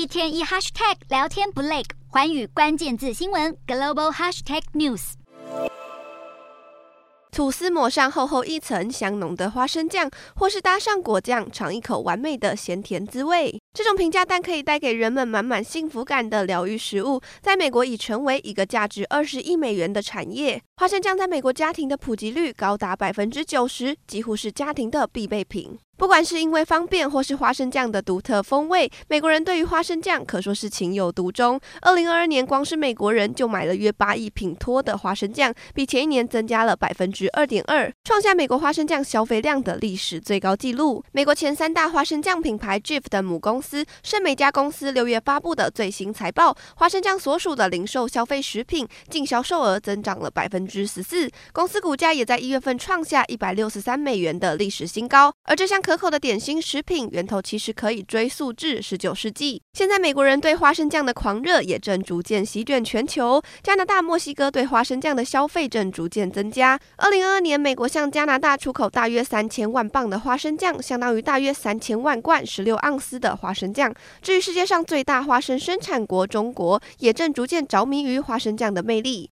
一天一 hashtag 聊天不累，环宇关键字新闻 global hashtag news。吐司抹上厚厚一层香浓的花生酱，或是搭上果酱，尝一口完美的咸甜滋味。这种平价但可以带给人们满满幸福感的疗愈食物，在美国已成为一个价值二十亿美元的产业。花生酱在美国家庭的普及率高达百分之九十，几乎是家庭的必备品。不管是因为方便，或是花生酱的独特风味，美国人对于花生酱可说是情有独钟。二零二二年，光是美国人就买了约八亿品托的花生酱，比前一年增加了百分之二点二，创下美国花生酱消费量的历史最高纪录。美国前三大花生酱品牌 Jif 的母公司圣美家公司六月发布的最新财报，花生酱所属的零售消费食品净销售额增长了百分之十四，公司股价也在一月份创下一百六十三美元的历史新高。而这项可口的点心食品源头其实可以追溯至十九世纪。现在美国人对花生酱的狂热也正逐渐席卷全球，加拿大、墨西哥对花生酱的消费正逐渐增加。二零二二年，美国向加拿大出口大约三千万磅的花生酱，相当于大约三千万罐十六盎司的花花生酱。至于世界上最大花生生产国中国，也正逐渐着迷于花生酱的魅力。